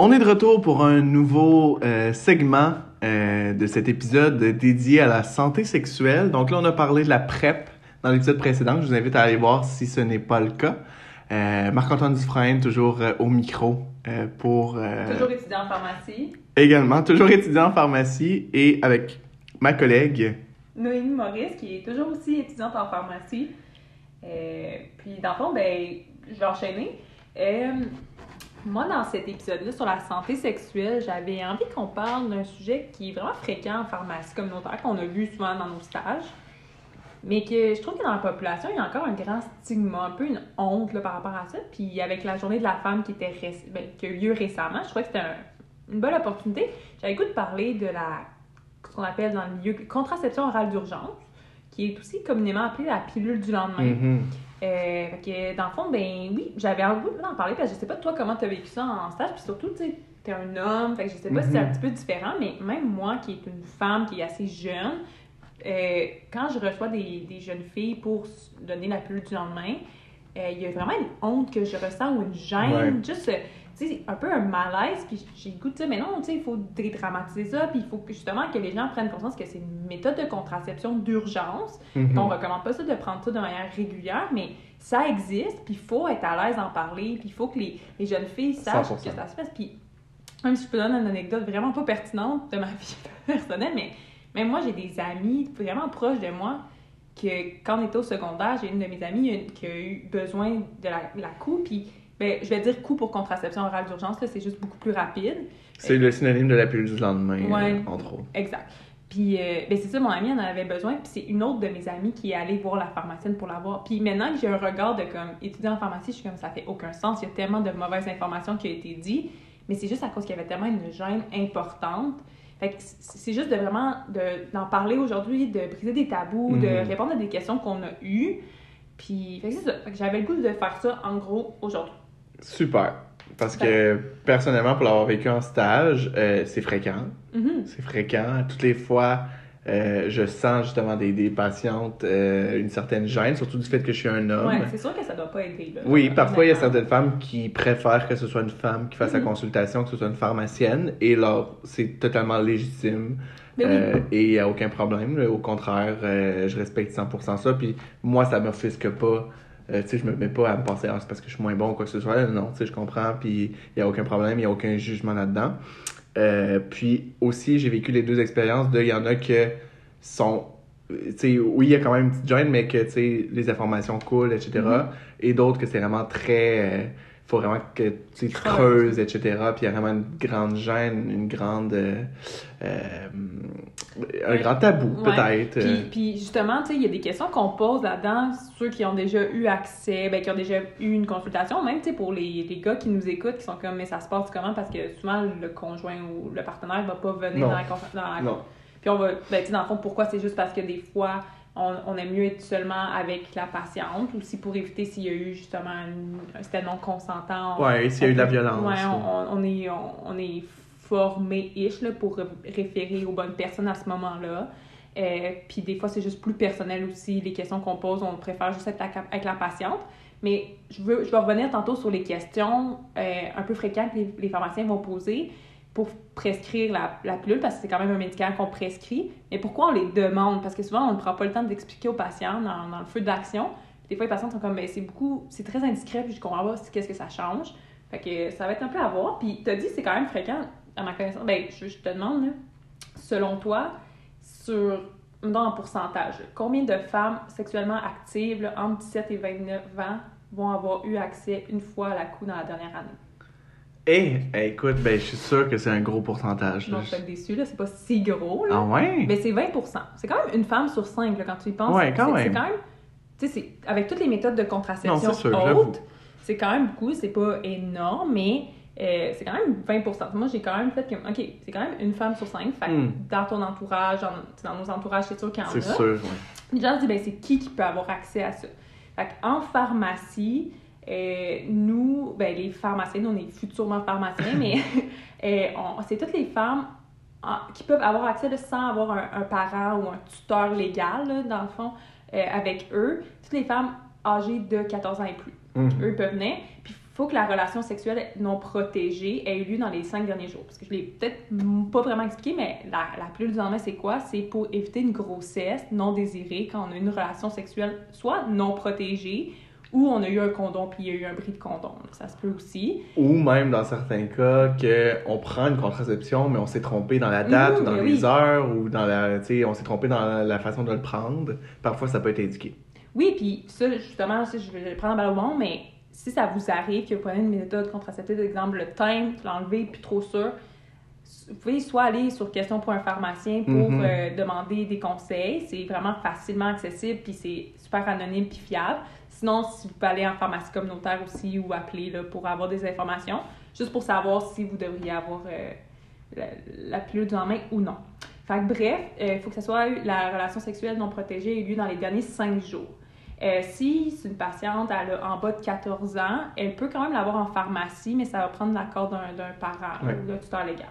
On est de retour pour un nouveau euh, segment euh, de cet épisode dédié à la santé sexuelle. Donc là, on a parlé de la PrEP dans l'épisode précédent. Je vous invite à aller voir si ce n'est pas le cas. Euh, Marc-Antoine Dufresne, toujours au micro pour... Toujours étudiant en pharmacie. Également, toujours étudiant en pharmacie et avec ma collègue. Noémie Maurice, qui est toujours aussi étudiante en pharmacie. Puis, dans le fond, ben, je vais enchaîner. Moi, dans cet épisode-là sur la santé sexuelle, j'avais envie qu'on parle d'un sujet qui est vraiment fréquent en pharmacie communautaire, qu'on a vu souvent dans nos stages. Mais que je trouve que dans la population, il y a encore un grand stigma, un peu une honte là, par rapport à ça. Puis avec la journée de la femme qui, était ben, a eu lieu récemment, je trouvais que c'était un- une bonne opportunité. J'avais goût de parler de la ce qu'on appelle dans le milieu contraception orale d'urgence, qui est aussi communément appelée la pilule du lendemain. Mhm. Euh, fait que dans le fond, ben oui, j'avais envie d'en parler parce que je sais pas toi comment tu as vécu ça en stage, puis surtout, tu sais, t'es un homme, fait que je sais pas si c'est un Mhm. petit peu différent, mais même moi qui est une femme qui est assez jeune, euh, quand je reçois des, des jeunes filles pour donner la pilule du lendemain, euh, il y a vraiment une honte que je ressens ou une gêne, Ouais. juste, sais, un peu un malaise, puis j'ai le goût de dire, mais non, tu sais, il faut dédramatiser ça, puis il faut justement que les gens prennent conscience que c'est une méthode de contraception d'urgence, Mhm. on recommande pas ça de prendre ça de manière régulière, mais ça existe, puis il faut être à l'aise d'en parler, puis il faut que les, les jeunes filles sachent 100%. que ça se passe. Puis même si je peux donner une anecdote vraiment pas pertinente de ma vie personnelle, mais même moi, j'ai des amis vraiment proches de moi que quand on était au secondaire, j'ai une de mes amies qui a eu besoin de la, la coupe, puis ben, je vais dire coup pour contraception orale d'urgence, là, c'est juste beaucoup plus rapide. C'est le synonyme de la pilule du lendemain, Ouais. euh, entre autres. Exact. Puis, euh, ben c'est ça, mon amie en avait besoin. Puis, c'est une autre de mes amies qui est allée voir la pharmacienne pour l'avoir. Puis, maintenant que j'ai un regard de comme étudiant en pharmacie, je suis comme ça fait aucun sens. Il y a tellement de mauvaises informations qui ont été dites. Mais c'est juste à cause qu'il y avait tellement une gêne importante. Fait que c'est juste de vraiment de- d'en parler aujourd'hui, de briser des tabous, de Mhm. répondre à des questions qu'on a eues. Puis, fait que c'est ça. Fait que j'avais le goût de faire ça en gros aujourd'hui. Super. Parce que personnellement, pour l'avoir vécu en stage, euh, c'est fréquent. Mhm. C'est fréquent. Toutes les fois, euh, je sens justement des, des patientes euh, une certaine gêne, surtout du fait que je suis un homme. Ouais, c'est sûr que ça doit pas aider. Là, Oui, parfois il y a certaines femmes qui préfèrent que ce soit une femme qui fasse la Mhm. consultation, que ce soit une pharmacienne, et là, c'est totalement légitime. Oui. Euh, et il n'y a aucun problème. Au contraire, je respecte 100% ça. Puis moi, ça m'offusque pas. Euh, tu sais, je me mets pas à me penser, ah, c'est parce que je suis moins bon ou quoi que ce soit. Non, tu sais, je comprends. Puis il n'y a aucun problème, il n'y a aucun jugement là-dedans. Euh, puis aussi, j'ai vécu les deux expériences de, il y en a que sont, tu sais, oui, il y a quand même une petite gêne, mais que, tu sais, les informations coulent, etc. Mhm. Et d'autres que c'est vraiment très, euh, faut vraiment que tu Creuse. creuses, etc. Puis il y a vraiment une grande gêne, une grande, euh, euh, un grand tabou, Ouais. peut-être. Puis, puis justement, tu sais, il y a des questions qu'on pose là-dedans, ceux qui ont déjà eu accès, ben, qui ont déjà eu une consultation, même, tu sais, pour les, les gars qui nous écoutent, qui sont comme, mais ça se passe comment? Parce que souvent, le conjoint ou le partenaire va pas venir Non. dans la, dans la- Non. Puis on va, ben, tu sais, dans le fond, pourquoi? C'est juste parce que des fois, on, on aime mieux être seulement avec la patiente, ou si pour éviter s'il y a eu justement un c'était non consentant. on- Ouais, s'il y a eu de la violence. Ouais, on, on- est, on, on est formé-ish pour référer aux bonnes personnes à ce moment-là. Euh, puis des fois, c'est juste plus personnel aussi. Les questions qu'on pose, on préfère juste être avec- avec la patiente. Mais je, veux, je vais revenir tantôt sur les questions euh, un peu fréquentes que les, les pharmaciens vont poser pour prescrire la, la pilule, parce que c'est quand même un médicament qu'on prescrit. Mais pourquoi on les demande? Parce que souvent, on ne prend pas le temps d'expliquer aux patients dans, dans le feu d'action. Des fois, les patients sont comme, ben, c'est beaucoup, c'est très indiscret, puis je comprends pas qu'est-ce que ça change. Fait que ça va être un peu à voir. Puis, t'as dit, c'est quand même fréquent, à ma connaissance. Ben, je, te demande, selon toi, sur, mettons, en pourcentage, combien de femmes sexuellement actives, là, entre 17 et 29 ans, vont avoir eu accès une fois à la coup dans la dernière année? Eh, eh, écoute, ben, je suis sûr que c'est un gros pourcentage. Non, je suis déçue, là, c'est pas si gros, là. Ah ouais? Mais c'est 20 C'est quand même une femme sur cinq, là, quand tu y penses. Ouais, quand C'est- C'est même. quand même. Tu sais, avec toutes les méthodes de contraception hautes, c'est quand même beaucoup, c'est pas énorme, mais euh, c'est quand même 20% Moi, j'ai quand même fait que. OK, c'est quand même une femme sur cinq. Fait Hmm. dans ton entourage, dans, dans nos entourages, c'est sûr qu'il y en a. C'est sûr, ouais. Les gens se disent, ben, c'est qui qui peut avoir accès à ça? Fait en pharmacie, euh, nous, ben, les pharmaciens, nous, on est futurement pharmaciens, mais euh, c'est toutes les femmes en- qui peuvent avoir accès là, sans avoir un, un parent ou un tuteur légal, là, dans le fond, euh, avec eux. Toutes les femmes âgées de 14 ans et plus. Mhm. Eux peuvent venir. Puis faut que la relation sexuelle non protégée ait eu lieu dans les cinq derniers jours. Parce que je l'ai peut-être pas vraiment expliqué, mais la, la pilule du lendemain, c'est quoi? C'est pour éviter une grossesse non désirée quand on a une relation sexuelle soit non protégée ou on a eu un condom puis il y a eu un bris de condom. Ça se peut aussi. Ou même dans certains cas qu'on prend une contraception, mais on s'est trompé dans la date Mmh, ou dans mais les oui. heures ou dans la. Tu sais, on s'est trompé dans la, façon de le prendre. Parfois, ça peut être indiqué. Oui, puis ça, justement, je vais le prendre à au mais si ça vous arrive que vous prenez une méthode contraceptive, exemple le time, vous l'enlevez, puis trop sûr, vous pouvez soit aller sur question pour un pharmacien pour Mhm. euh, demander des conseils. C'est vraiment facilement accessible, puis c'est super anonyme puis fiable. Sinon, si vous pouvez aller en pharmacie communautaire aussi ou appeler là, pour avoir des informations, juste pour savoir si vous devriez avoir euh, la, la pilule du lendemain ou non. Fait que bref, euh, il faut que ce soit la relation sexuelle non protégée ait eu lieu dans les derniers cinq jours. Euh, si c'est une patiente elle a en bas de 14 ans, elle peut quand même l'avoir en pharmacie, mais ça va prendre l'accord d'un d'un parent, Ouais. d'un tuteur légal.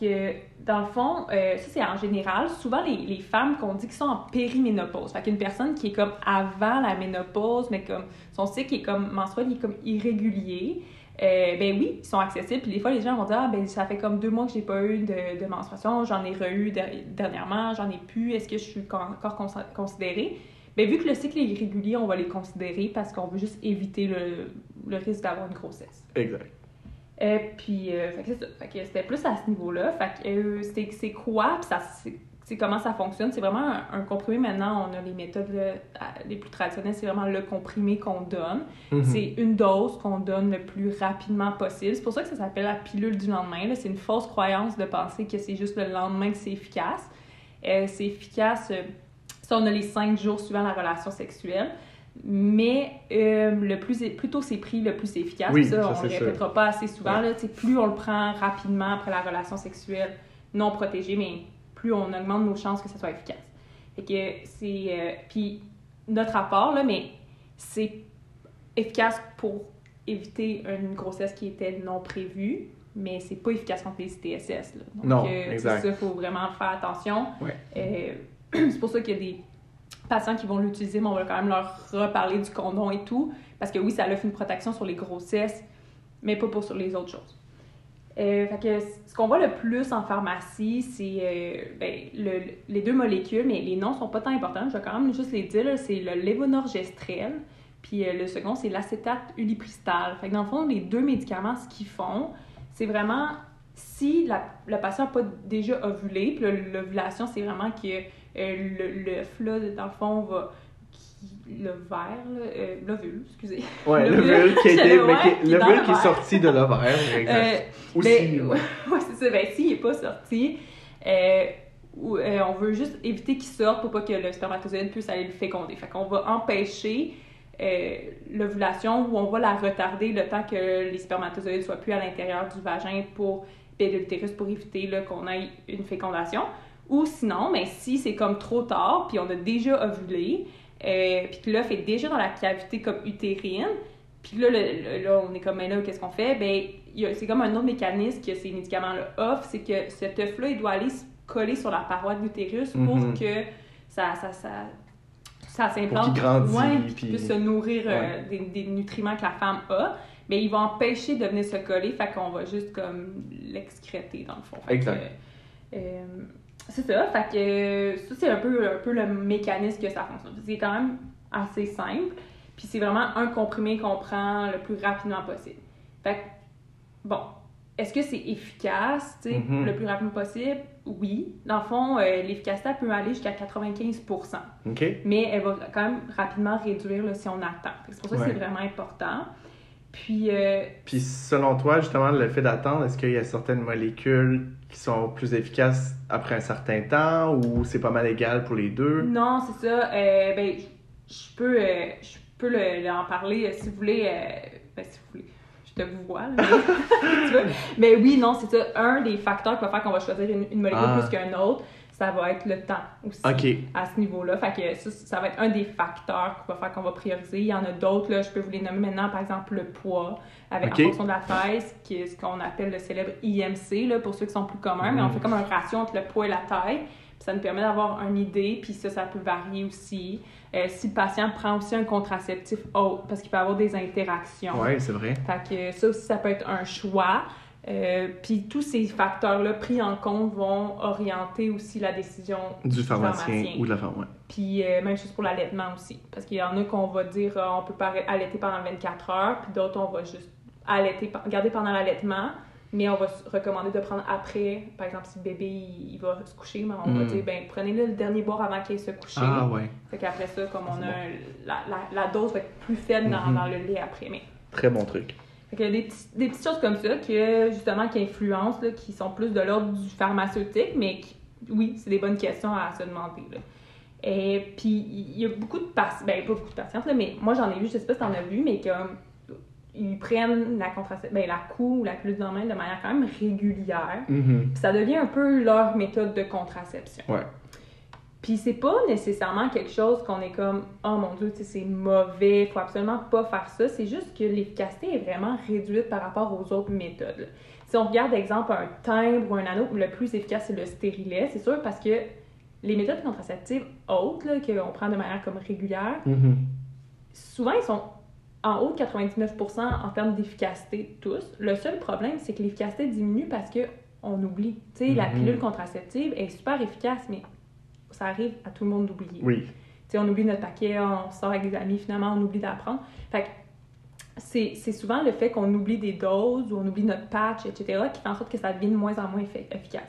Que, dans le fond, euh, ça c'est en général, souvent les, les femmes qu'on dit qui sont en périménopause. Fait qu'une personne qui est comme avant la ménopause, mais comme son cycle est comme menstruel, il est comme irrégulier. Euh, ben oui, ils sont accessibles. Puis des fois, les gens vont dire Ah, ben ça fait comme deux mois que j'ai pas eu de, de menstruation, j'en ai re-eu der- dernièrement, j'en ai plus, est-ce que je suis encore cons- considérée? Ben vu que le cycle est irrégulier, on va les considérer parce qu'on veut juste éviter le, le risque d'avoir une grossesse. Exact. Euh, puis, euh, c'était plus à ce niveau-là. Fait que euh, c'est, quoi, puis ça, c'est, comment ça fonctionne? C'est vraiment un, un comprimé. Maintenant, on a les méthodes là, les plus traditionnelles. C'est vraiment le comprimé qu'on donne. Mhm. C'est une dose qu'on donne le plus rapidement possible. C'est pour ça que ça s'appelle la pilule du lendemain. C'est une fausse croyance de penser que c'est juste le lendemain que c'est efficace. Euh, c'est efficace euh, si on a les cinq jours suivant la relation sexuelle. Mais euh, le plus, plus tôt c'est pris, le plus c'est efficace. Oui, ça, ça, on c'est le sûr. répétera pas assez souvent. Là, Tu sais, plus on le prend rapidement après la relation sexuelle non protégée, mais plus on augmente nos chances que ça soit efficace. Fait que c'est. euh, puis notre rapport, là, mais c'est efficace pour éviter une grossesse qui était non prévue, mais c'est pas efficace contre les ITSS. Là. Donc, Non, euh, exact. ça, il faut vraiment faire attention. Ouais. C'est pour ça qu'il y a des patients qui vont l'utiliser, mais on va quand même leur reparler du condom et tout, parce que oui, ça offre une protection sur les grossesses, mais pas pour sur les autres choses. Euh, fait que ce qu'on voit le plus en pharmacie, c'est euh, ben, le- les deux molécules, mais les noms sont pas tant importants. Je vais quand même juste les dire. C'est le lévonorgestrel, puis euh, le second, c'est l'acétate ulipristal. Fait que dans le fond, les deux médicaments, ce qu'ils font, c'est vraiment si la, le patient n'a pas déjà ovulé, puis l'ovulation, c'est vraiment que l'œuf, là, dans le fond, va. le verre, euh, l'ovule, excusez. Ouais, Le l'ovule qui, mais qui- qui est qui est sorti de l'ovaire. Euh, Aussi. ben, ouais. ouais, c'est ça. Ben, s'il n'est pas sorti, euh, euh, on veut juste éviter qu'il sorte pour pas que le spermatozoïde puisse aller le féconder. Fait qu'on va empêcher euh, l'ovulation ou on va la retarder le temps que les spermatozoïdes soient plus à l'intérieur du vagin pour de l'utérus pour éviter qu'on ait une fécondation. Ou sinon, mais si c'est comme trop tard, puis on a déjà ovulé, euh, puis que l'œuf est déjà dans la cavité comme utérine, puis là, le- le- là, on est comme, mais là, qu'est-ce qu'on fait? Ben, c'est comme un autre mécanisme que ces médicaments-là offrent, c'est que cet œuf-là, il doit aller se coller sur la paroi de l'utérus pour Mhm. que ça, ça, ça, ça s'implante. Ouais, puis puis- puisse se nourrir euh, des, des nutriments que la femme a. Mais il va empêcher de venir se coller, fait qu'on va juste comme l'excréter dans le fond. Fait que, Exact. euh, c'est ça, fait que euh, ça c'est un peu, un peu le mécanisme que ça fonctionne. C'est quand même assez simple, puis c'est vraiment un comprimé qu'on prend le plus rapidement possible. Fait que, bon, est-ce que c'est efficace, tu sais, Mhm. le plus rapidement possible? Oui. Dans le fond, euh, l'efficacité peut aller jusqu'à 95 OK? mais elle va quand même rapidement réduire là, si on attend. Fait que C'est pour ça que c'est vraiment important. Puis, euh, Puis selon toi, justement, le fait d'attendre, est-ce qu'il y a certaines molécules qui sont plus efficaces après un certain temps ou c'est pas mal égal pour les deux? non, c'est ça. Euh, ben, je- peux, euh, je peux le- le- en parler euh, si vous voulez. ben, si vous voulez. Je te vois. Tu vois? Mais oui, non, c'est ça. Un des facteurs qui va faire qu'on va choisir une, une molécule Ah. plus qu'un autre, ça va être le temps aussi. À ce niveau-là. Fait que ça, ça va être un des facteurs qui va faire qu'on va prioriser. Il y en a d'autres, là, je peux vous les nommer maintenant, par exemple le poids, avec, en fonction de la qui est ce qu'on appelle le célèbre IMC, là, pour ceux qui sont plus communs, mais on Mhm. fait comme un ratio entre le poids et la taille. Puis ça nous permet d'avoir une idée, puis ça, ça peut varier aussi. Euh, si le patient prend aussi un contraceptif autre, parce qu'il peut avoir des interactions. Oui, c'est vrai. Fait que ça aussi, ça peut être un choix. Euh, puis tous ces facteurs-là pris en compte vont orienter aussi la décision du pharmacien, ou de la femme, ouais. Puis euh, même chose pour l'allaitement aussi. Parce qu'il y en a qu'on va dire euh, on peut pas allaiter pendant 24 heures, puis d'autres on va juste allaiter, garder pendant l'allaitement, mais on va recommander de prendre après. Par exemple, si le bébé il, va se coucher, mais on va Mm. dire ben prenez-le le dernier bord avant qu'il se couche. Ah, ouais. Fait qu'après ça, comme on a la, la, la dose va être plus faible dans, Mhm. dans le lait après. Mais Très bon truc. Fait a des, petits- des petites choses comme ça que, justement, qui influencent, là, qui sont plus de l'ordre du pharmaceutique, mais qui, oui, c'est des bonnes questions à se demander. Là. Et puis, il y a beaucoup de patients, ben pas beaucoup de patientes, là, mais moi j'en ai vu, je sais pas si t'en as vu, mais comme ils prennent la contraception, ben la cou ou la pilule de main de manière quand même régulière. Mhm. Puis ça devient un peu leur méthode de contraception. Ouais. Puis c'est pas nécessairement quelque chose qu'on est comme oh mon dieu, tu sais, c'est mauvais, faut absolument pas faire ça. C'est juste que l'efficacité est vraiment réduite par rapport aux autres méthodes. là. Si on regarde, exemple, un timbre ou un anneau, le plus efficace c'est le stérilet, c'est sûr parce que les méthodes contraceptives autres là, qu'on prend de manière comme régulière, Mhm. souvent ils sont en haut de 99% en termes d'efficacité tous. Le seul problème, c'est que l'efficacité diminue parce que on oublie. Tu sais, la Mhm. pilule contraceptive est super efficace, mais ça arrive à tout le monde d'oublier. Oui. Tu sais, on oublie notre paquet, on sort avec des amis, finalement, on oublie d'apprendre. Fait que c'est souvent le fait qu'on oublie des doses ou on oublie notre patch, etc., qui fait en sorte que ça devient de moins en moins effi- efficace.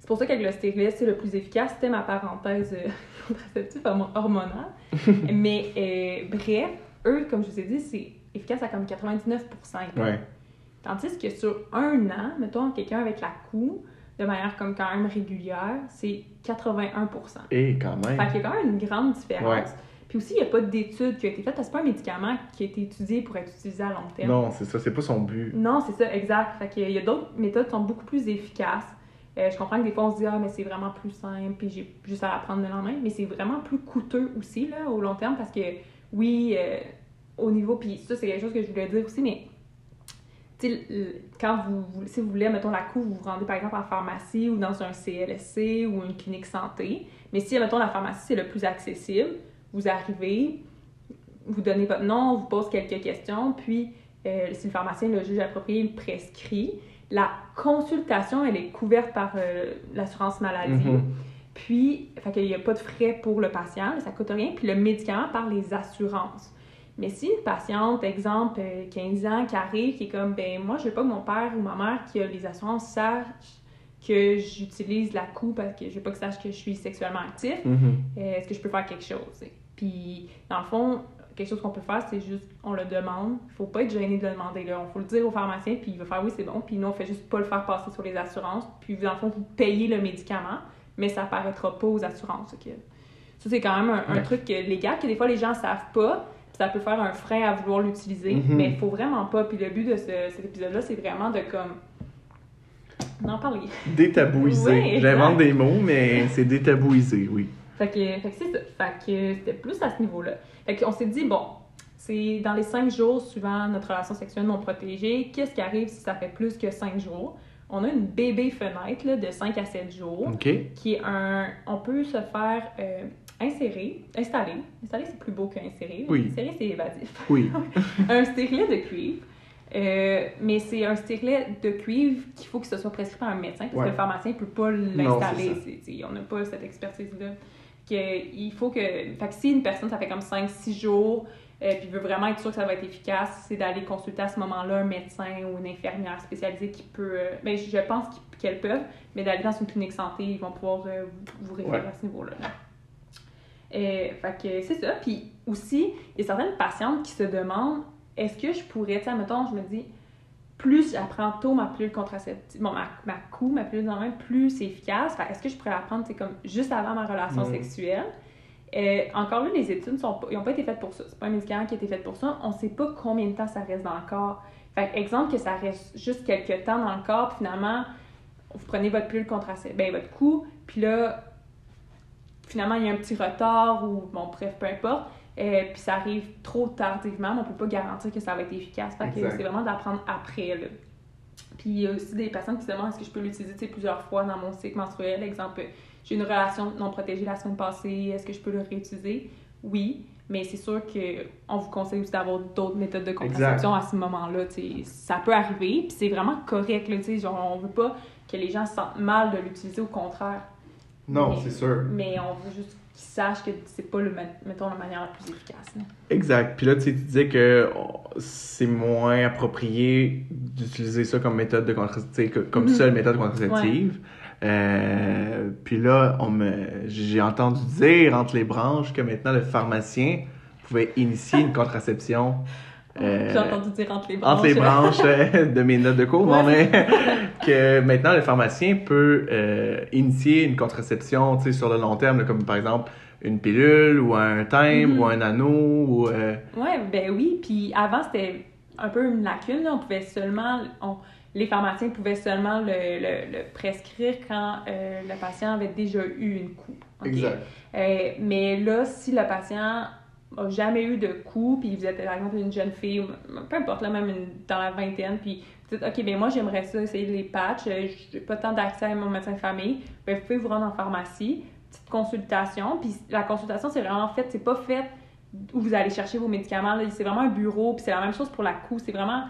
C'est pour ça qu'avec le stérilet, c'est le plus efficace. C'était ma parenthèse euh, contraceptive hormonale. Mais euh, bref, eux, comme je vous ai dit, c'est efficace à comme 99%. Ouais. Tandis que sur un an, mettons, quelqu'un avec la cou, de manière comme quand même régulière, c'est 81 Et quand même. Fait qu'il y a quand même une grande différence. Ouais. Puis aussi, il n'y a pas d'étude qui a été faite, c'est pas un médicament qui a été étudié pour être utilisé à long terme. Non, c'est ça, c'est pas son but. Non, c'est ça, exact. Fait qu'il y a d'autres méthodes qui sont beaucoup plus efficaces. Euh, je comprends que des fois, on se dit, ah, mais c'est vraiment plus simple, puis j'ai juste à apprendre le lendemain, mais c'est vraiment plus coûteux aussi, là, au long terme, parce que, oui, euh, au niveau, puis ça, c'est quelque chose que je voulais dire aussi, mais, quand vous, vous- si vous voulez, mettons, la couve, vous vous rendez, par exemple, en pharmacie ou dans un CLSC ou une clinique santé, mais si, mettons, la pharmacie, c'est le plus accessible, vous arrivez, vous donnez votre nom, on vous pose quelques questions, puis euh, si le pharmacien, le juge approprié, le prescrit, la consultation, elle est couverte par euh, l'assurance maladie. Mhm. Puis, fait qu'il n'y a pas de frais pour le patient, ça coûte rien. Puis le médicament par les assurances. Mais si une patiente, exemple, euh, 15 ans, qui arrive, qui est comme, ben moi, je veux pas que mon père ou ma mère qui a les assurances sachent que j'utilise la coupe parce que je veux pas qu'ils sachent que je suis sexuellement actif, Mhm. euh, est-ce que je peux faire quelque chose? Puis, dans le fond, quelque chose qu'on peut faire, c'est juste, on le demande. Il faut pas être gêné de le demander. Là. On faut le dire au pharmacien, puis il va faire oui, c'est bon. Puis nous, on fait juste pas le faire passer sur les assurances. Puis, dans le fond, vous payez le médicament, mais ça apparaîtra pas aux assurances. ok? Ça, c'est quand même un, un Ouais. truc que- légal que des fois, les gens savent pas. Ça peut faire un frein à vouloir l'utiliser, Mhm. mais il faut vraiment pas. Puis le but de ce- cet épisode-là, c'est vraiment de comme. d'en parler. Exact. J'invente des mots, mais c'est détabouisé, oui. Fait que, fait que c'est ça. Fait que c'était plus à ce niveau-là. Fait qu'on s'est dit, bon, c'est dans les cinq jours suivant notre relation sexuelle non protégée, qu'est-ce qui arrive si ça fait plus que cinq jours? On a une bébé fenêtre là, de 5 à 7 jours OK? qui est un. On peut se faire euh, insérer, installer. Installer, c'est plus beau qu'insérer. Oui. Insérer, c'est évasif. Oui. un stérilet de cuivre. Euh, mais c'est un stérilet de cuivre qu'il faut que ce soit prescrit par un médecin parce Ouais. que le pharmacien ne peut pas l'installer. On n'a pas cette expertise-là. Il faut que. Fait que si une personne, ça fait comme 5-6 jours, euh, puis veut vraiment être sûr que ça va être efficace, c'est d'aller consulter à ce moment-là un médecin ou une infirmière spécialisée qui peut. euh, ben, je pense qu'elles peuvent, mais d'aller dans une clinique santé, ils vont pouvoir euh, vous référer Ouais. à ce niveau-là. Euh, fait que c'est ça. Puis aussi, il y a certaines patientes qui se demandent est-ce que je pourrais, tu sais, mettons, je me dis, plus j'apprends tôt ma pilule contraceptive, bon, ma, ma cou, ma pilule dans main, plus c'est efficace. Fait, est-ce que je pourrais la prendre, c'est comme juste avant ma relation Mm. sexuelle? Euh, encore là, les études sont pas, ils n'ont pas été faites pour ça. C'est pas un médicament qui a été fait pour ça. On sait pas combien de temps ça reste dans le corps. Fait que, exemple que ça reste juste quelques temps dans le corps, puis finalement, vous prenez votre pilule contraceptive, ben votre cou, puis là, finalement, il y a un petit retard ou, bon, bref, peu importe. Euh, puis ça arrive trop tardivement, mais on peut pas garantir que ça va être efficace. Fait que c'est vraiment d'apprendre après. Là. Puis il y a aussi des personnes qui se demandent est-ce que je peux l'utiliser plusieurs fois dans mon cycle menstruel? Exemple, j'ai une relation non protégée la semaine passée, est-ce que je peux le réutiliser? Oui. Mais c'est sûr qu'on vous conseille aussi d'avoir d'autres méthodes de contraception à ce moment-là. Ça peut arriver, puis c'est vraiment correct. Là, genre, on veut pas que les gens se sentent mal de l'utiliser, au contraire. Non, c'est sûr. Mais on veut juste qu'ils sachent que c'est pas le, mettons, la manière la plus efficace. Exact. Puis là, tu disais que c'est moins approprié d'utiliser ça comme méthode de contraception, comme mm-hmm. seule méthode contraceptive. Euh, puis là, on me, j'ai entendu dire entre les branches que maintenant le pharmacien pouvait initier une contraception. Euh, j'ai entendu dire entre les branches. Entre les branches euh, de mes notes de cours, mais que maintenant le pharmacien peut initier une contraception sur le long terme, comme par exemple une pilule ou un timbre mm-hmm. ou un anneau. Ou, Ouais, ben oui. Puis avant, c'était un peu une lacune. On pouvait seulement les pharmaciens pouvaient seulement le, prescrire quand euh, le patient avait déjà eu une coupe. Exact. Euh, mais là, si le patient n'a jamais eu de coup, puis vous êtes par exemple une jeune fille, peu importe, là, même dans la vingtaine, puis vous dites, OK, ben moi j'aimerais ça essayer les patchs, euh, j'ai pas tant d'accès à mon médecin de famille, ben, vous pouvez vous rendre en pharmacie, petite consultation, puis la consultation, c'est vraiment fait, c'est pas fait où vous allez chercher vos médicaments, c'est vraiment un bureau, puis c'est la même chose pour la coupe, c'est vraiment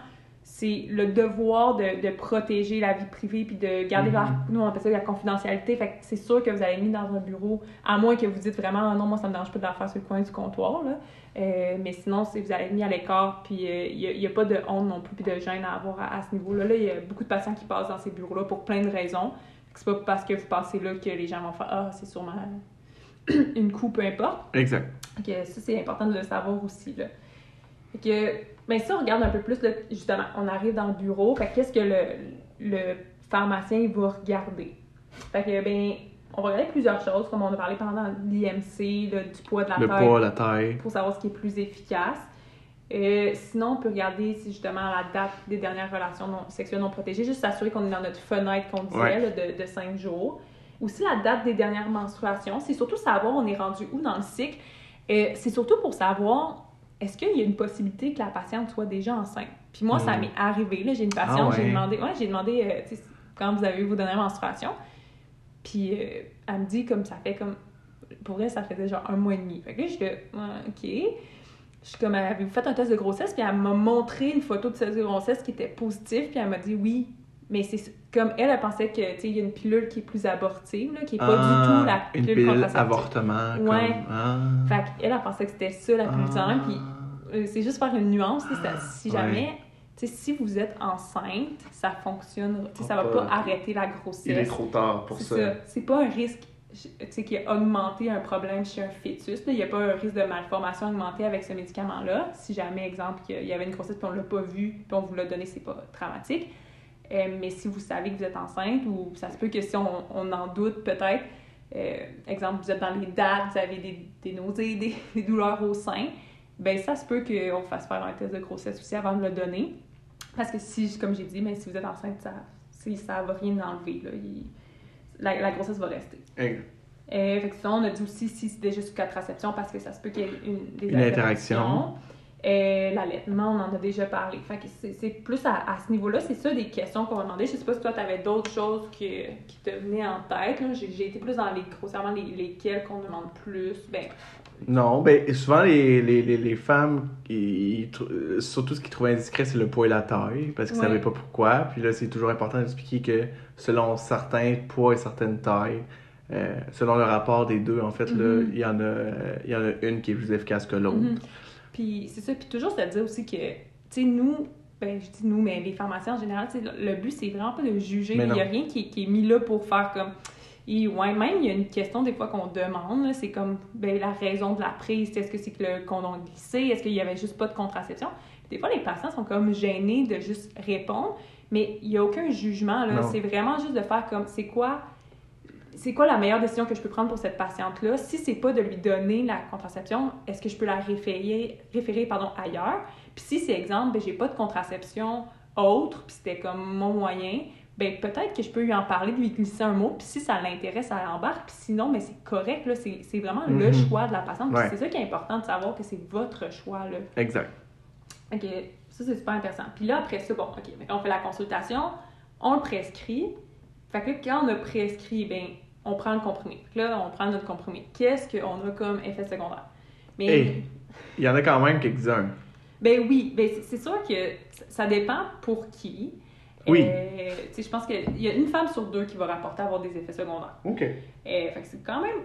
c'est le devoir de, de, protéger la vie privée puis de garder la, mhm. nous on appelle ça la confidentialité. Fait que c'est sûr que vous allez mis dans un bureau à moins que vous dites vraiment non moi ça me dérange pas de la faire sur le coin du comptoir là. Euh, mais sinon si vous allez mis à l'écart puis il euh, n'y a, pas de honte non plus puis de gêne à avoir à, ce niveau là là il y a beaucoup de patients qui passent dans ces bureaux là pour plein de raisons. C'est pas parce que vous passez là que les gens vont faire ah c'est sûrement une coupe peu importe. Exact. Ça c'est important de le savoir aussi là fait que mais si on regarde un peu plus, justement, on arrive dans le bureau, fait qu'est-ce que le, le pharmacien va regarder? Fait que, ben, on va regarder plusieurs choses, comme on a parlé pendant l'IMC, du poids de la le taille. poids, la taille. Pour savoir ce qui est plus efficace. Euh, sinon, on peut regarder si justement la date des dernières relations non, sexuelles non protégées, juste s'assurer qu'on est dans notre fenêtre qu'on disait de, de 5 jours. Aussi la date des dernières menstruations, c'est surtout savoir on est rendu où dans le cycle. Euh, c'est surtout pour savoir est-ce qu'il y a une possibilité que la patiente soit déjà enceinte? Puis moi, ça hmm. m'est arrivé. Là, j'ai une patiente, ah j'ai demandé, ouais, j'ai demandé euh, quand vous avez eu vos dernières menstruations. Puis euh, elle me dit comme ça fait comme. Pour elle, ça fait déjà un mois et demi. Fait que là, je suis OK. Je suis comme, avez-vous fait un test de grossesse? Puis elle m'a montré une photo de test de grossesse qui était positive. Puis elle m'a dit oui. Mais c'est comme elle, elle pensait que, tu sais, il y a une pilule qui est plus abortive, là, qui est pas du ah, tout la pilule, une pilule avortement. Ouais. Comme... Ah. Fait qu'elle, elle pensait que c'était ça, la pilule ah. Puis euh, c'est juste faire une nuance, si jamais... sais si vous êtes enceinte, ça fonctionne, ça va pas arrêter la grossesse. Il est trop tard pour ça. C'est pas un risque qui a augmenté un problème chez un fœtus. Il n'y a pas un risque de malformation augmenté avec ce médicament-là. Si jamais, exemple, il y avait une grossesse puis on l'a pas vu, puis on vous l'a donné, c'est pas traumatique. Euh, mais si vous savez que vous êtes enceinte, ou ça se peut que si on, on en doute peut-être, euh, exemple, vous êtes dans les dates, vous avez des, des nausées, des, des, douleurs au sein, ben ça se peut qu'on fasse faire un test de grossesse aussi avant de le donner. Parce que si, comme j'ai dit, mais si vous êtes enceinte, ça ça va rien enlever. Là. la, grossesse va rester. Euh, fait que on a dit aussi si c'est déjà sous contraception parce que ça se peut qu'il y ait une, des une interaction. Euh, l'allaitement, on en a déjà parlé. Fait que c'est plus à, ce niveau-là, c'est ça des questions qu'on va demander. Je sais pas si toi, tu avais d'autres choses qui te venaient en tête. J'ai été plus dans les grossièrement les, lesquelles qu'on demande plus. Ben, non, ben souvent les, les, les, femmes, surtout ce qu'ils trouvaient indiscret, c'est le poids et la taille, parce qu'ils ne savaient pas pourquoi. Puis là, c'est toujours important d'expliquer que selon certains poids et certaines tailles, euh, selon le rapport des deux, en fait, mm-hmm. il y, en a, y en a une qui est plus efficace que l'autre. Mm-hmm. Puis c'est ça, puis toujours se dire aussi que, tu sais, nous, ben je dis nous, mais les pharmaciens en général, le but, c'est vraiment pas de juger. Il n'y a rien qui, qui, est mis là pour faire comme et ouais, même, il y a une question des fois qu'on demande, c'est comme ben, la raison de la prise. Est-ce que c'est que le condom glissé? Est-ce qu'il y avait juste pas de contraception? Des fois, les patients sont comme gênés de juste répondre, mais il n'y a aucun jugement. là. C'est vraiment juste de faire comme c'est quoi c'est quoi la meilleure décision que je peux prendre pour cette patiente-là? Si c'est pas de lui donner la contraception, est-ce que je peux la référer, référer pardon, ailleurs? Puis si c'est exemple, ben, j'ai pas de contraception autre, puis c'était comme mon moyen, ben peut-être que je peux lui en parler, lui glisser un mot, puis si ça l'intéresse, elle embarque, puis sinon, mais c'est correct, là, c'est vraiment le mhm. choix de la patiente, c'est ça qui est important de savoir que c'est votre choix, là. Exact. OK, ça, c'est super intéressant. Puis là, après ça, bon, OK, on fait la consultation, on le prescrit, fait que là, quand on a prescrit, ben on prend le comprimé. Là, on prend notre comprimé. Qu'est-ce qu'on a comme effet secondaire? Mais, Hey. Il y en a quand même quelques-uns. ben oui, ben c'est- sûr que ça dépend pour qui. Oui. Euh, je pense qu'il y a une femme sur deux qui va rapporter avoir des effets secondaires. OK. Euh, fait que c'est quand même,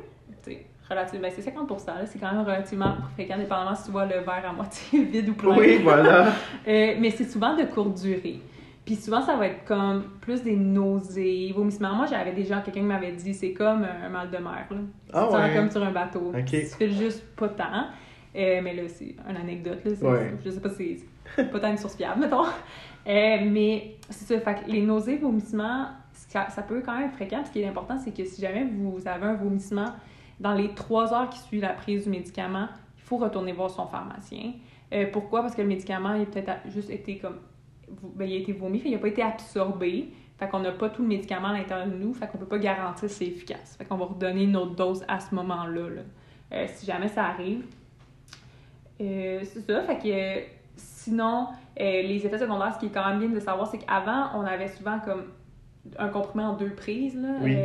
tu sais, relativement, ben c'est 50 là, c'est quand même relativement fréquent, dépendamment si tu vois le verre à moitié vide ou plein. Oui, voilà. Euh, mais c'est souvent de courte durée. Puis souvent, ça va être comme plus des nausées, vomissements. Moi, j'avais déjà quelqu'un qui m'avait dit c'est comme un mal de mer. Là. Ah Tu ouais. comme sur un bateau. Ok. Tu files juste pas tant. Euh, mais là, c'est une anecdote. Là. Ouais. Je sais pas si c'est pas tant une source fiable, mettons. Euh, mais c'est ça. Fait que les nausées, vomissements, ça, ça peut quand même être fréquent. Ce qui est important, c'est que si jamais vous avez un vomissement dans les trois heures qui suivent la prise du médicament, il faut retourner voir son pharmacien. Euh, pourquoi? Parce que le médicament, il a peut-être juste été comme. Ben, il a été vomi, fait, il n'a pas été absorbé. Fait qu'on n'a pas tout le médicament à l'intérieur de nous, fait qu'on peut pas garantir que c'est efficace. Fait qu'on va redonner une autre dose à ce moment-là, là. Euh, si jamais ça arrive. Euh, c'est ça, fait que sinon, euh, les effets secondaires, ce qui est quand même bien de savoir, c'est qu'avant, on avait souvent comme un comprimé en deux prises, là, Oui.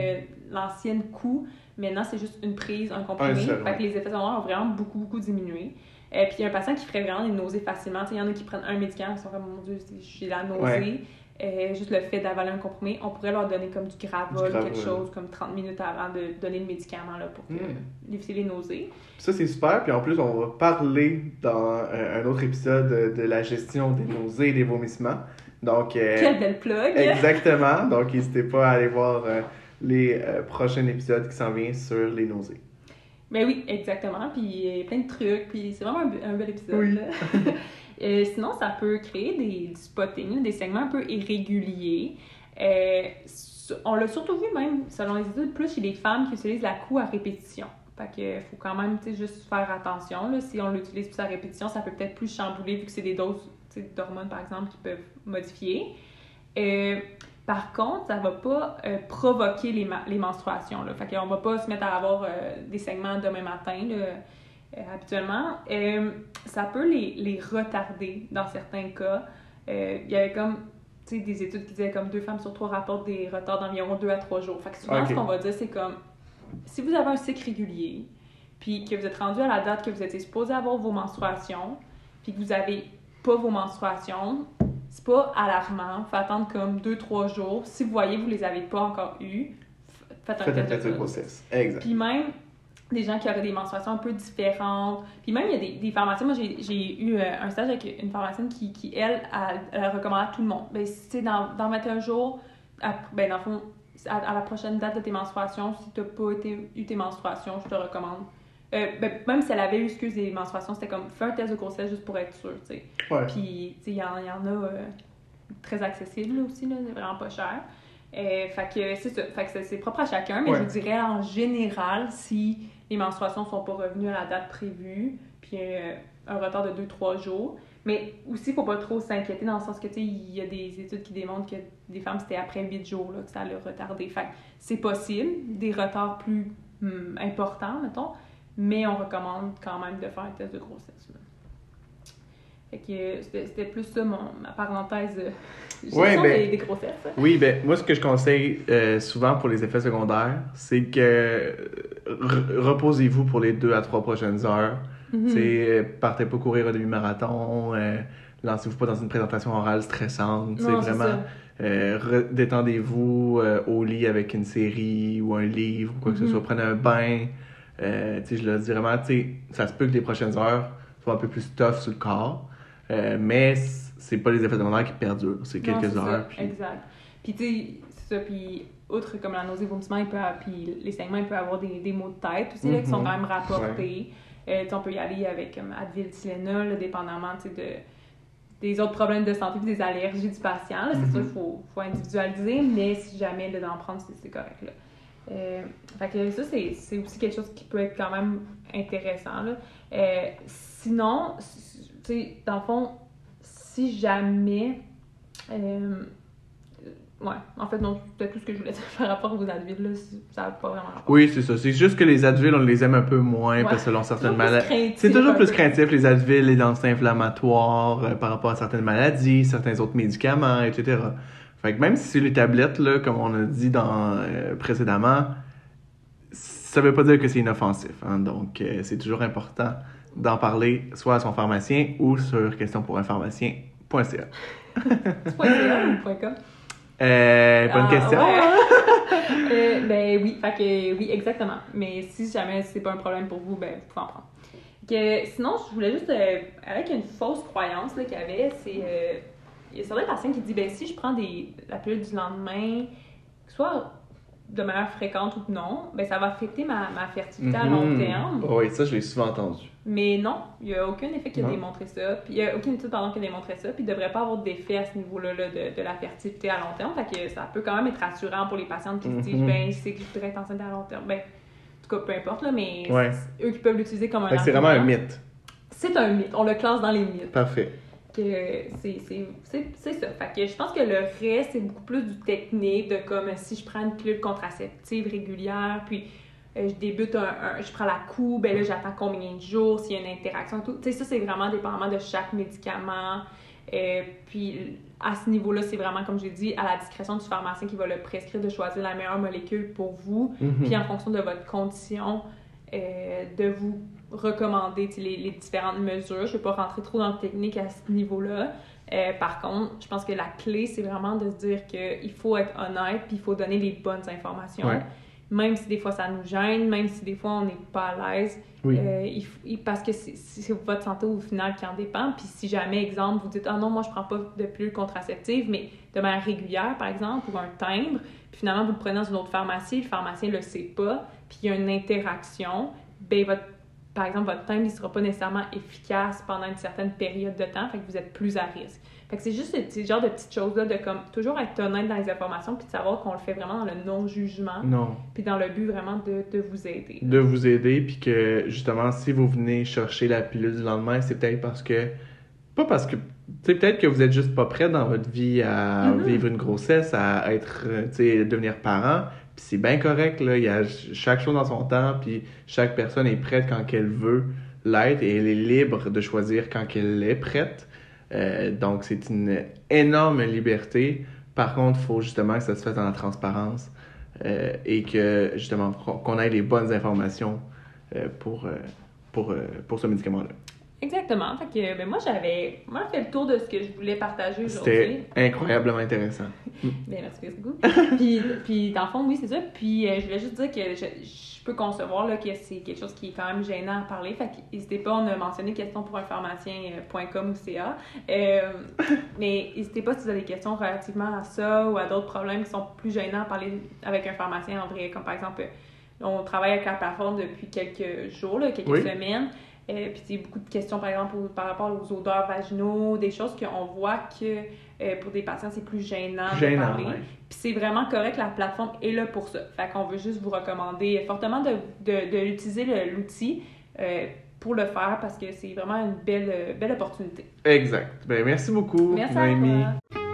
l'ancienne coup. Maintenant, c'est juste une prise, un comprimé. Un seul, fait que les effets secondaires ont vraiment beaucoup, beaucoup diminué. Euh, puis il y a un patient qui ferait vraiment des nausées facilement. Il y en a qui prennent un médicament, ils sont comme, mon Dieu, j'ai la nausée. Ouais. Euh, juste le fait d'avaler un comprimé, on pourrait leur donner comme du gravol, quelque chose, comme 30 minutes avant de donner le médicament là, pour que- Mm. éviter les nausées. Ça, c'est super. Puis en plus, on va parler dans euh, un autre épisode de, de la gestion des nausées et des vomissements. Donc, euh, Quelle belle plug! exactement. Donc, n'hésitez pas à aller voir euh, les prochains épisodes qui s'en viennent sur les nausées. Ben oui, exactement. Puis il y a plein de trucs. Puis c'est vraiment un, un bel épisode. Oui. Euh, sinon, ça peut créer des, du spotting, des segments un peu irréguliers. Euh, on l'a surtout vu même, selon les études, plus chez les femmes qui utilisent la coue à répétition. Fait que faut quand même juste faire attention. Là. Si on l'utilise plus à répétition, ça peut peut-être plus chambouler vu que c'est des doses d'hormones, par exemple, qui peuvent modifier. Euh, par contre, ça va pas euh, provoquer les, menstruations. Là. Fait qu'on va pas se mettre à avoir euh, des segments demain matin, là, euh, habituellement. Ça peut les, les retarder dans certains cas. Il y avait comme des études qui disaient comme deux femmes sur trois rapportent des retards d'environ deux à trois jours. Fait que souvent, ce qu'on va dire, c'est comme si vous avez un cycle régulier, puis que vous êtes rendu à la date que vous étiez supposé avoir vos menstruations, puis que vous avez pas vos menstruations, c'est pas alarmant. Faut attendre comme 2-3 jours. Si vous voyez que vous les avez pas encore f- faites un Faites test de grossesse. Exact. Puis même des gens qui auraient des menstruations un peu différentes. Puis même, il y a des, des pharmaciens. Moi, j'ai eu euh, un stage avec une pharmacienne qui, qui elle, elle, elle recommande à tout le monde. Ben, c'est dans, dans 21 jours, à- ben, dans le fond, à, à la prochaine date de tes menstruations, si tu n'as pas été, eu tes menstruations, je te recommande. Euh, ben, même si elle avait eu, excuse, des menstruations, c'était comme fais un test de grossesse juste pour être sûr, tu sais. Ouais. Puis, tu sais, il y, y en a euh, très accessibles là, aussi, là, c'est vraiment pas cher. Euh, fait que c'est ça. Fait que c'est- propre à chacun, mais Ouais. je dirais en général, si les menstruations sont pas revenues à la date prévue, puis un retard de 2-3 jours. Mais aussi, il faut pas trop s'inquiéter dans le sens que, tu sais, il y a des études qui démontrent que des femmes, c'était après 8 jours là, que ça l'a retardé. Fait que c'est possible, des retards plus hum, importants, mettons, mais on recommande quand même de faire un test de grossesse. là. Fait que euh, c'était plus ça mon, ma parenthèse euh, Ouais, ben- des, des grossesses. Oui, ben moi ce que je conseille euh, souvent pour les effets secondaires, c'est que re- reposez-vous pour les deux à trois prochaines heures. Euh, partez pas courir un demi-marathon, euh, lancez-vous pas dans une présentation orale stressante. C'est vraiment, détendez-vous au lit avec une série ou un livre ou quoi que ce Mhm. soit. Prenez un bain. Euh, je leur dis vraiment, ça se peut que les prochaines heures soient un peu plus tough sur le corps, euh, mais c'est pas les effets secondaires qui perdurent. C'est Non, quelques c'est ça, heures. puis- Exact. Puis, tu sais, c'est ça. Puis, outre comme la nausée, vomissement, il peut, puis les segments, il peut avoir des, des maux de tête aussi, là, qui sont Mhm. quand même rapportés. Euh, tu sais, on peut y aller avec comme Advil, Tylenol, là, dépendamment, de des autres problèmes de santé puis des allergies du patient. C'est Mhm. sûr qu'il faut, faut individualiser, mais si jamais d'en prendre, c'est c'est correct. Là. Euh, fait que ça, c'est c'est aussi quelque chose qui peut être quand même intéressant. Là. Euh, sinon, tu sais, dans le fond, si jamais. euh, ouais, en fait, non, c'est tout ce que je voulais dire par rapport aux Advil, là, ça n'a pas vraiment rapport. Oui, c'est ça. C'est juste que les Advil, on les aime un peu moins Ouais. parce que selon certaines maladies. C'est toujours plus craintif, les Advil, les anti-inflammatoires par rapport à certaines maladies, certains autres médicaments, etc. Fait que même si c'est les tablettes, là, comme on a dit dans, euh, précédemment, ça veut pas dire que c'est inoffensif. Hein, donc, euh, c'est toujours important d'en parler soit à son pharmacien ou sur questionpourinpharmacien.ca. C'est pas idéal ou point .com? Euh, bonne Ah, question. ouais. Euh, ben oui, fait que oui, exactement. Mais si jamais c'est pas un problème pour vous, ben vous pouvez en prendre. Que, sinon, je voulais juste, euh, avec une fausse croyance qu'il y avait, c'est. Il y a certains patients qui disent, ben si je prends des, la pilule du lendemain, soit de manière fréquente ou non, ben ça va affecter ma, ma fertilité à long Mhm. terme. Oui, ça, je l'ai souvent entendu. Mais non, il n'y a aucun effet qui a Non. démontré ça. Puis il n'y a aucune étude pardon, qui a démontré ça. Puis il ne devrait pas avoir d'effet à ce niveau-là là, de, de la fertilité à long terme. Fait que ça peut quand même être rassurant pour les patientes qui se disent Mhm. ben je sais que je voudrais être enceinte à long terme. Ben, en tout cas, peu importe, là, mais Ouais. eux qui peuvent l'utiliser comme un c'est vraiment un mythe. C'est un mythe. On le classe dans les mythes. Parfait. Que c'est, ça. Fait que je pense que le reste, c'est beaucoup plus du technique, de comme si je prends une pilule contraceptive régulière, puis euh, je débute un, un- je prends la coupe, ben là j'attends combien de jours, s'il y a une interaction, tout. Tu sais, ça c'est vraiment dépendamment de chaque médicament. Euh, puis à ce niveau-là, c'est vraiment, comme j'ai dit, à la discrétion du pharmacien qui va le prescrire de choisir la meilleure molécule pour vous Mhm. puis en fonction de votre condition, euh, de vous recommander les, les différentes mesures. Je ne vais pas rentrer trop dans le technique à ce niveau-là. Euh, par contre, je pense que la clé, c'est vraiment de se dire qu'il faut être honnête puis il faut donner les bonnes informations. Ouais. Même si des fois ça nous gêne, même si des fois on n'est pas à l'aise, Oui. euh, il f- il- parce que c'est- c'est votre santé au final qui en dépend. Puis si jamais, exemple, vous dites Ah non, moi je prends pas de pilule contraceptive, mais de manière régulière, par exemple, ou un timbre, puis finalement vous le prenez dans une autre pharmacie, le pharmacien le sait pas, puis il y a une interaction, ben votre par exemple, votre timbre ne sera pas nécessairement efficace pendant une certaine période de temps, fait que vous êtes plus à risque. Fait que c'est juste ce genre de petites choses-là, de comme toujours être honnête dans les informations, puis de savoir qu'on le fait vraiment dans le non-jugement, Non. puis dans le but vraiment de, de vous aider. de vous aider, puis que justement, si vous venez chercher la pilule du lendemain, c'est peut-être parce que. Pas parce que. Tu peut-être que vous êtes juste pas prêt dans votre vie à Mhm. vivre une grossesse, à être. euh, Tu sais, devenir parent. C'est bien correct, là. Il y a ch- chaque chose dans son temps, puis chaque personne est prête quand qu'elle veut l'être, et elle est libre de choisir quand qu'elle est prête. Euh, donc, c'est une énorme liberté. Par contre, il faut justement que ça se fasse dans la transparence euh, et que justement qu'on ait les bonnes informations euh, pour, pour, pour ce médicament-là. Exactement. Fait que ben, moi j'avais moi fait le tour de ce que je voulais partager aujourd'hui. C'était incroyablement intéressant. Ben, merci, beaucoup. puis, puis, dans le fond, oui, c'est ça. Puis, euh, je voulais juste dire que je, je peux concevoir là, que c'est quelque chose qui est quand même gênant à parler. Fait que n'hésitez pas, on a mentionné question pour un pharmacien.com ou CA. Euh, mais n'hésitez pas si vous avez des questions relativement à ça ou à d'autres problèmes qui sont plus gênants à parler avec un pharmacien en vrai. Comme par exemple, on travaille avec la plateforme depuis quelques jours, là, quelques Oui. semaines. Euh, puis, il y a beaucoup de questions, par exemple, par rapport aux odeurs vaginaux, des choses qu'on voit que euh, pour des patients, c'est plus gênant, de Gênant, parler. ouais. Puis c'est vraiment correct, la plateforme est là pour ça. Fait qu'on veut juste vous recommander fortement de, de, de l'utiliser l'outil euh, pour le faire parce que c'est vraiment une belle, belle opportunité. Exact. Ben, merci beaucoup, Merci à toi.